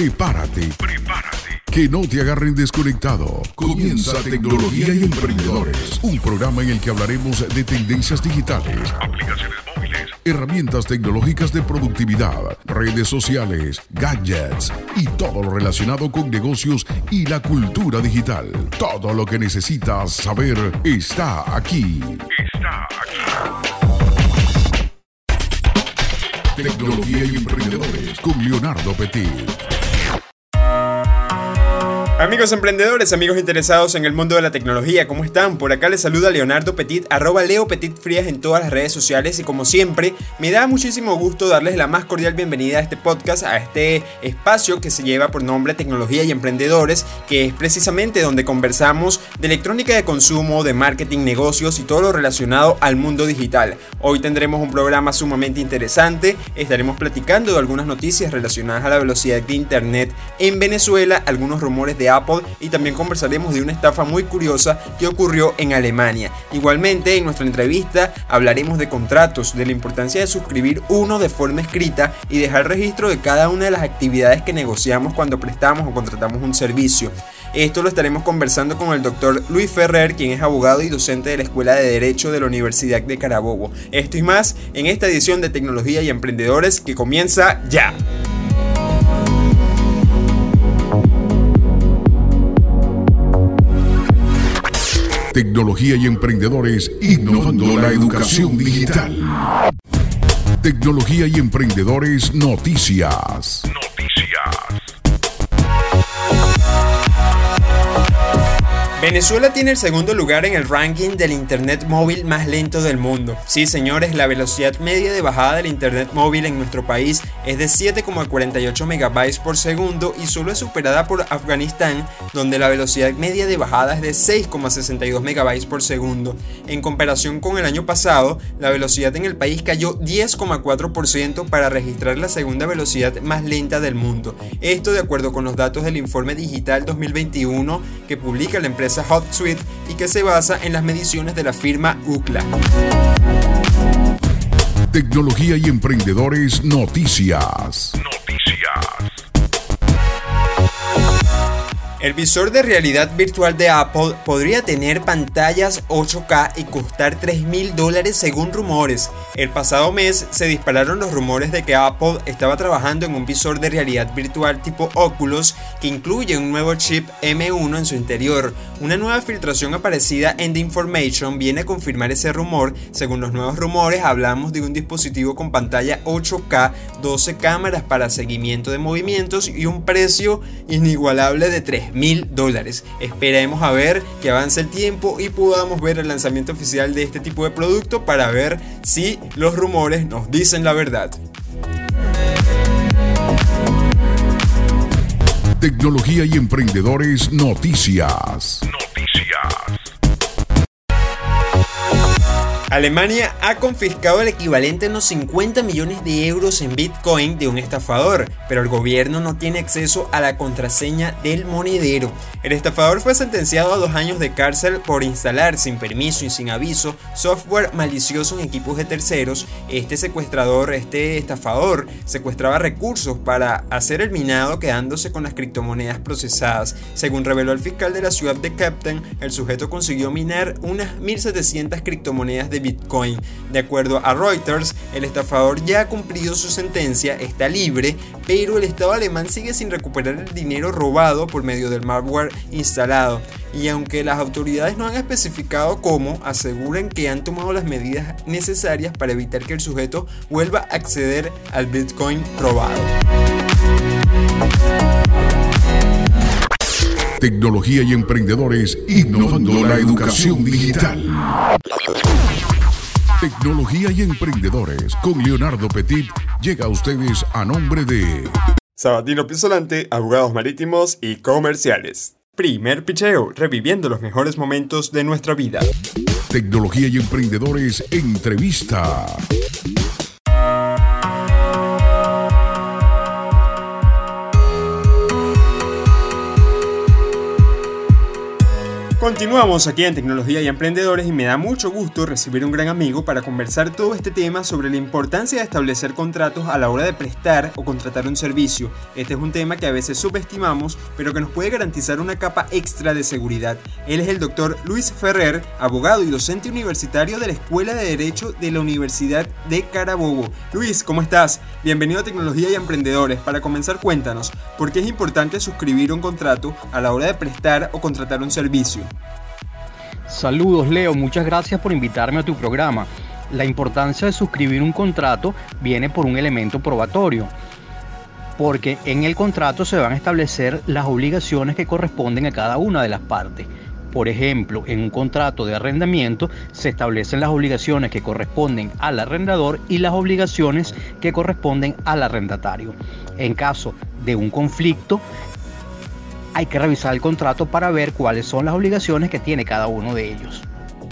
Prepárate. Prepárate. Que no te agarren desconectado. Comienza Tecnología y Emprendedores. Un programa en el que hablaremos de tendencias digitales, aplicaciones móviles, herramientas tecnológicas de productividad, redes sociales, gadgets y todo lo relacionado con negocios y la cultura digital. Todo lo que necesitas saber está aquí. Está aquí. Tecnología y Emprendedores con Leonardo Petit. Amigos emprendedores, amigos interesados en el mundo de la tecnología, ¿cómo están? Por acá les saluda Leonardo Petit, arroba Leo Petit Frías en todas las redes sociales y como siempre, me da muchísimo gusto darles la más cordial bienvenida a este podcast, a este espacio que se lleva por nombre Tecnología y Emprendedores, que es precisamente donde conversamos de electrónica de consumo, de marketing, negocios y todo lo relacionado al mundo digital. Hoy tendremos un programa sumamente interesante, estaremos platicando de algunas noticias relacionadas a la velocidad de Internet en Venezuela, algunos rumores de Apple y también conversaremos de una estafa muy curiosa que ocurrió en Alemania. Igualmente, en nuestra entrevista hablaremos de contratos, de la importancia de suscribir uno de forma escrita y dejar registro de cada una de las actividades que negociamos cuando prestamos o contratamos un servicio. Esto lo estaremos conversando con el doctor Luis Ferrer, quien es abogado y docente de la Escuela de Derecho de la Universidad de Carabobo. Esto y más en esta edición de Tecnología y Emprendedores que comienza ya. Tecnología y emprendedores innovando la educación digital. Tecnología y emprendedores noticias. Venezuela tiene el segundo lugar en el ranking del Internet móvil más lento del mundo. Sí, señores, la velocidad media de bajada del Internet móvil en nuestro país es de 7,48 megabytes por segundo y solo es superada por Afganistán, donde la velocidad media de bajada es de 6,62 megabytes por segundo. En comparación con el año pasado, la velocidad en el país cayó 10,4% para registrar la segunda velocidad más lenta del mundo. Esto de acuerdo con los datos del informe digital 2021 que publica la empresa HotSuite y que se basa en las mediciones de la firma UCLA. Tecnología y emprendedores noticias. El visor de realidad virtual de Apple podría tener pantallas 8K y costar 3 mil dólares según rumores. El pasado mes se dispararon los rumores de que Apple estaba trabajando en un visor de realidad virtual tipo Oculus que incluye un nuevo chip M1 en su interior. Una nueva filtración aparecida en The Information viene a confirmar ese rumor. Según los nuevos rumores hablamos de un dispositivo con pantalla 8K, 12 cámaras para seguimiento de movimientos y un precio inigualable de 3 mil dólares. Esperemos a ver que avance el tiempo y podamos ver el lanzamiento oficial de este tipo de producto para ver si los rumores nos dicen la verdad. Tecnología y emprendedores noticias. Alemania ha confiscado el equivalente a unos 50 millones de euros en Bitcoin de un estafador, pero el gobierno no tiene acceso a la contraseña del monedero. El estafador fue sentenciado a dos años de cárcel por instalar sin permiso y sin aviso software malicioso en equipos de terceros. Este secuestrador, este estafador, secuestraba recursos para hacer el minado quedándose con las criptomonedas procesadas. Según reveló el fiscal de la ciudad de Captain, el sujeto consiguió minar unas 1.700 criptomonedas de Bitcoin. De acuerdo a Reuters, el estafador ya ha cumplido su sentencia, está libre, pero el Estado alemán sigue sin recuperar el dinero robado por medio del malware instalado. Y aunque las autoridades no han especificado cómo, aseguran que han tomado las medidas necesarias para evitar que el sujeto vuelva a acceder al Bitcoin robado. Tecnología y emprendedores innovando la educación digital. Tecnología y emprendedores con Leonardo Petit llega a ustedes a nombre de Sabatino Pisolante, abogados marítimos y comerciales. Primer picheo, reviviendo los mejores momentos de nuestra vida. Tecnología y emprendedores entrevista. Continuamos aquí en Tecnología y Emprendedores y me da mucho gusto recibir un gran amigo para conversar todo este tema sobre la importancia de establecer contratos a la hora de prestar o contratar un servicio. Este es un tema que a veces subestimamos, pero que nos puede garantizar una capa extra de seguridad. Él es el doctor Luis Ferrer, abogado y docente universitario de la Escuela de Derecho de la Universidad de Carabobo. Luis, ¿cómo estás? Bienvenido a Tecnología y Emprendedores. Para comenzar, cuéntanos, ¿por qué es importante suscribir un contrato a la hora de prestar o contratar un servicio? Saludos Leo, muchas gracias por invitarme a tu programa. La importancia de suscribir un contrato viene por un elemento probatorio, porque en el contrato se van a establecer las obligaciones que corresponden a cada una de las partes. Por ejemplo, en un contrato de arrendamiento se establecen las obligaciones que corresponden al arrendador y las obligaciones que corresponden al arrendatario. En caso de un conflicto, hay que revisar el contrato para ver cuáles son las obligaciones que tiene cada uno de ellos.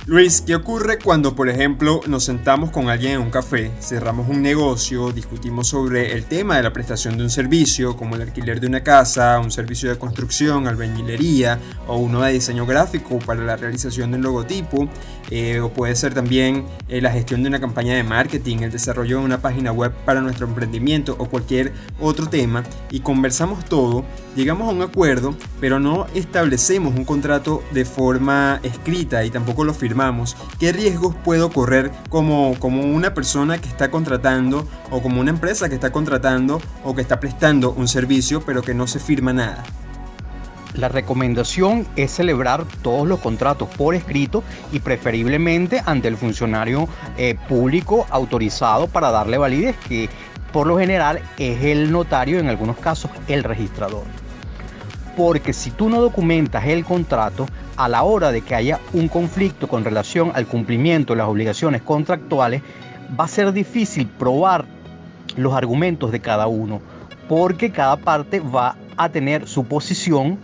Luis, ¿qué ocurre cuando, por ejemplo, nos sentamos con alguien en un café, cerramos un negocio, discutimos sobre el tema de la prestación de un servicio, como el alquiler de una casa, un servicio de construcción, albañilería o uno de diseño gráfico para la realización de un logotipo, eh, o puede ser también eh, la gestión de una campaña de marketing, el desarrollo de una página web para nuestro emprendimiento o cualquier otro tema, y conversamos todo, llegamos a un acuerdo, pero no establecemos un contrato de forma escrita y tampoco lo firmamos ¿qué riesgos puedo correr como, como una persona que está contratando o como una empresa que está contratando o que está prestando un servicio pero que no se firma nada? La recomendación es celebrar todos los contratos por escrito y preferiblemente ante el funcionario eh, público autorizado para darle validez, que por lo general es el notario, en algunos casos el registrador. Porque si tú no documentas el contrato, a la hora de que haya un conflicto con relación al cumplimiento de las obligaciones contractuales, va a ser difícil probar los argumentos de cada uno, porque cada parte va a tener su posición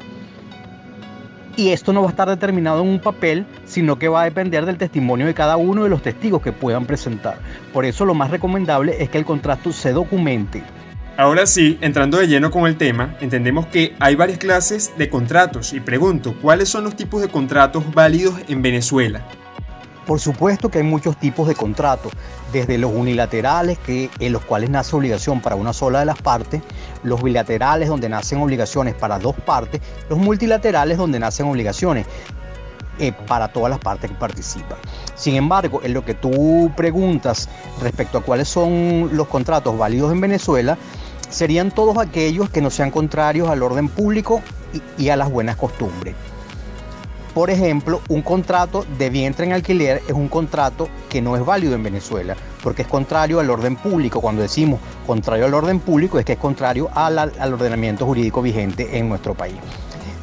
y esto no va a estar determinado en un papel, sino que va a depender del testimonio de cada uno de los testigos que puedan presentar. Por eso lo más recomendable es que el contrato se documente. Ahora sí, entrando de lleno con el tema, entendemos que hay varias clases de contratos y pregunto, ¿cuáles son los tipos de contratos válidos en Venezuela? Por supuesto que hay muchos tipos de contratos, desde los unilaterales, que, en los cuales nace obligación para una sola de las partes, los bilaterales, donde nacen obligaciones para dos partes, los multilaterales, donde nacen obligaciones eh, para todas las partes que participan. Sin embargo, en lo que tú preguntas respecto a cuáles son los contratos válidos en Venezuela, serían todos aquellos que no sean contrarios al orden público y, a las buenas costumbres. Por ejemplo, un contrato de vientre en alquiler es un contrato que no es válido en Venezuela, porque es contrario al orden público. Cuando decimos contrario al orden público es que es contrario al, ordenamiento jurídico vigente en nuestro país.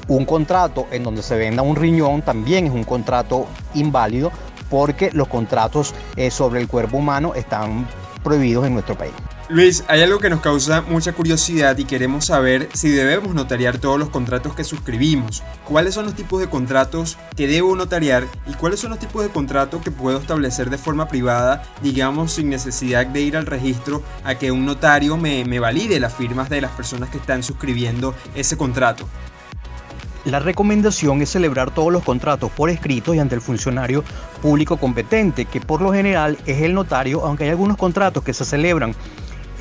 Un contrato en donde se venda un riñón también es un contrato inválido porque los contratos eh, sobre el cuerpo humano están prohibidos en nuestro país. Luis, hay algo que nos causa mucha curiosidad y queremos saber si debemos notariar todos los contratos que suscribimos. ¿Cuáles son los tipos de contratos que debo notariar y cuáles son los tipos de contratos que puedo establecer de forma privada, digamos sin necesidad de ir al registro a que un notario me, me valide las firmas de las personas que están suscribiendo ese contrato? La recomendación es celebrar todos los contratos por escrito y ante el funcionario público competente, que por lo general es el notario, aunque hay algunos contratos que se celebran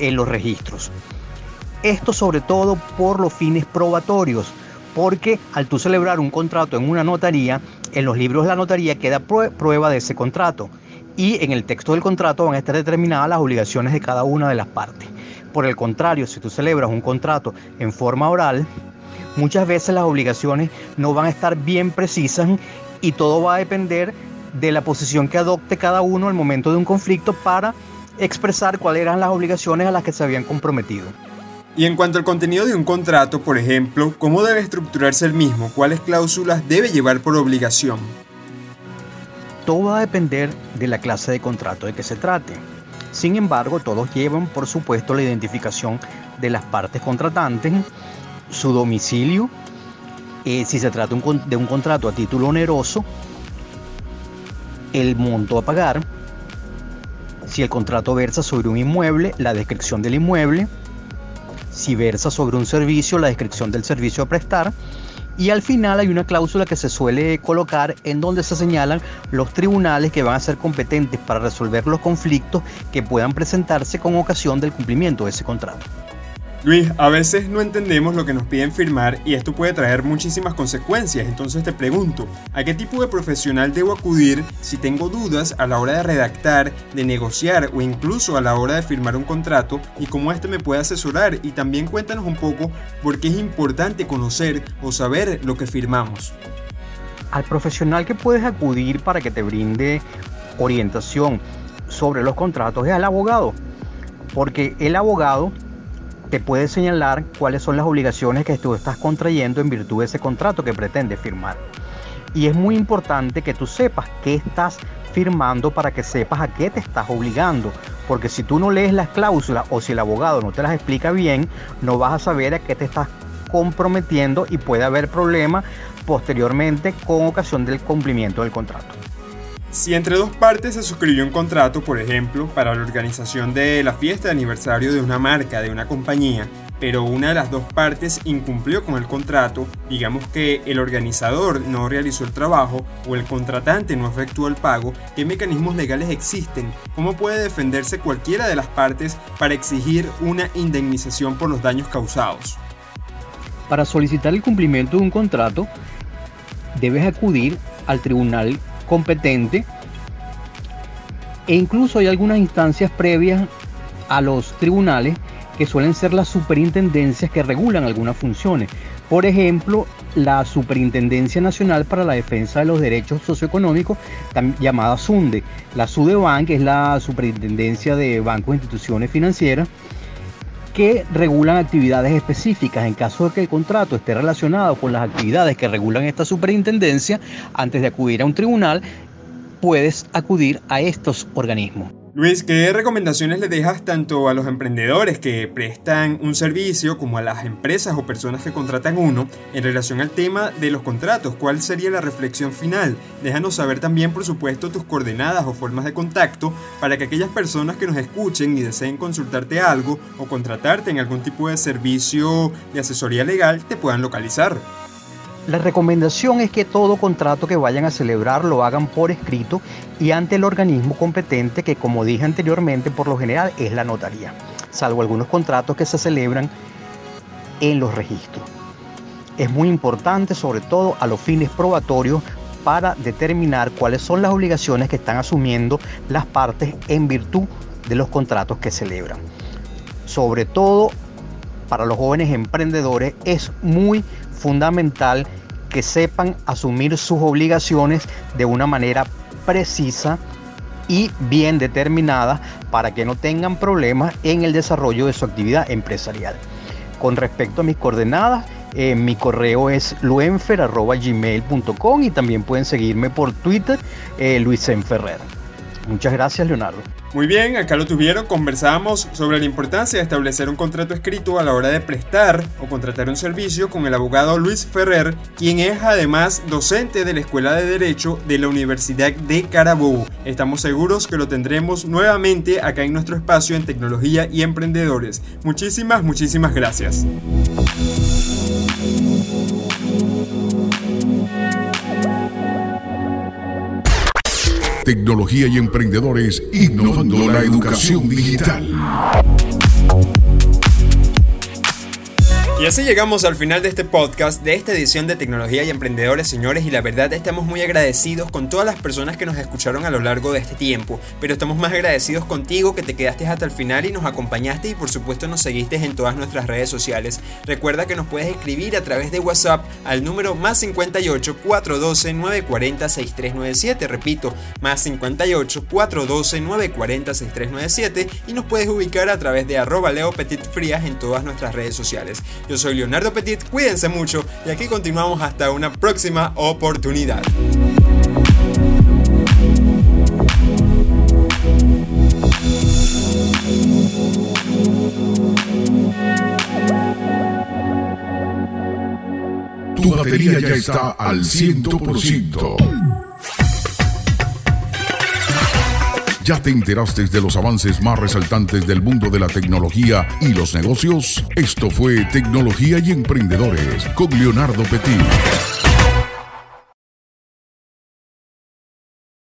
en los registros. Esto sobre todo por los fines probatorios, porque al tú celebrar un contrato en una notaría, en los libros de la notaría queda prueba de ese contrato y en el texto del contrato van a estar determinadas las obligaciones de cada una de las partes. Por el contrario, si tú celebras un contrato en forma oral, muchas veces las obligaciones no van a estar bien precisas y todo va a depender de la posición que adopte cada uno al momento de un conflicto para expresar cuáles eran las obligaciones a las que se habían comprometido. Y en cuanto al contenido de un contrato, por ejemplo, ¿cómo debe estructurarse el mismo? ¿Cuáles cláusulas debe llevar por obligación? Todo va a depender de la clase de contrato de que se trate. Sin embargo, todos llevan, por supuesto, la identificación de las partes contratantes, su domicilio, eh, si se trata de un contrato a título oneroso, el monto a pagar, si el contrato versa sobre un inmueble, la descripción del inmueble, si versa sobre un servicio, la descripción del servicio a prestar, Y al final hay una cláusula que se suele colocar en donde se señalan los tribunales que van a ser competentes para resolver los conflictos que puedan presentarse con ocasión del cumplimiento de ese contrato. Luis, a veces no entendemos lo que nos piden firmar y esto puede traer muchísimas consecuencias, entonces te pregunto, ¿a qué tipo de profesional debo acudir si tengo dudas a la hora de redactar, de negociar o incluso a la hora de firmar un contrato y cómo este me puede asesorar? Y también cuéntanos un poco por qué es importante conocer o saber lo que firmamos. Al profesional que puedes acudir para que te brinde orientación sobre los contratos es al abogado, porque el abogado te puede señalar cuáles son las obligaciones que tú estás contrayendo en virtud de ese contrato que pretendes firmar. Y es muy importante que tú sepas qué estás firmando para que sepas a qué te estás obligando. Porque si tú no lees las cláusulas o si el abogado no te las explica bien, no vas a saber a qué te estás comprometiendo y puede haber problemas posteriormente con ocasión del cumplimiento del contrato. Si entre dos partes se suscribió un contrato, por ejemplo, para la organización de la fiesta de aniversario de una marca, de una compañía, pero una de las dos partes incumplió con el contrato, digamos que el organizador no realizó el trabajo o el contratante no efectuó el pago, ¿qué mecanismos legales existen? ¿Cómo puede defenderse cualquiera de las partes para exigir una indemnización por los daños causados? Para solicitar el cumplimiento de un contrato, debes acudir al tribunal competente e incluso hay algunas instancias previas a los tribunales que suelen ser las superintendencias que regulan algunas funciones. Por ejemplo, la Superintendencia Nacional para la Defensa de los Derechos Socioeconómicos, llamada SUNDE. La SUDEBAN, que es la Superintendencia de Bancos e Instituciones Financieras, que regulan actividades específicas. En caso de que el contrato esté relacionado con las actividades que regulan esta superintendencia, antes de acudir a un tribunal, puedes acudir a estos organismos. Luis, ¿qué recomendaciones le dejas tanto a los emprendedores que prestan un servicio como a las empresas o personas que contratan uno en relación al tema de los contratos? ¿Cuál sería la reflexión final? Déjanos saber también, por supuesto, tus coordenadas o formas de contacto para que aquellas personas que nos escuchen y deseen consultarte algo o contratarte en algún tipo de servicio de asesoría legal te puedan localizar. La recomendación es que todo contrato que vayan a celebrar lo hagan por escrito y ante el organismo competente que como dije anteriormente por lo general es la notaría, salvo algunos contratos que se celebran en los registros. Es muy importante sobre todo a los fines probatorios para determinar cuáles son las obligaciones que están asumiendo las partes en virtud de los contratos que celebran. Sobre todo para los jóvenes emprendedores es muy fundamental que sepan asumir sus obligaciones de una manera precisa y bien determinada para que no tengan problemas en el desarrollo de su actividad empresarial. Con respecto a mis coordenadas, eh, mi correo es luenfer.gmail.com y también pueden seguirme por Twitter, eh. Muchas gracias, Leonardo. Muy bien, acá lo tuvieron, conversábamos sobre la importancia de establecer un contrato escrito a la hora de prestar o contratar un servicio con el abogado Luis Ferrer, quien es además docente de la Escuela de Derecho de la Universidad de Carabobo. Estamos seguros que lo tendremos nuevamente acá en nuestro espacio en tecnología y emprendedores. Muchísimas, muchísimas gracias. Tecnología y emprendedores innovando la educación digital. Y así llegamos al final de este podcast, de esta edición de Tecnología y Emprendedores, señores, y la verdad estamos muy agradecidos con todas las personas que nos escucharon a lo largo de este tiempo, pero estamos más agradecidos contigo que te quedaste hasta el final y nos acompañaste y por supuesto nos seguiste en todas nuestras redes sociales. Recuerda que nos puedes escribir a través de WhatsApp al número más 58 412 940 6397, repito, más 58 412 940 6397 y nos puedes ubicar a través de arroba Leo en todas nuestras redes sociales. Yo soy Leonardo Petit, cuídense mucho y aquí continuamos hasta una próxima oportunidad. Tu batería ya está al 100%. ¿Ya te enteraste de los avances más resaltantes del mundo de la tecnología y los negocios? Esto fue Tecnología y Emprendedores con Leonardo Petit.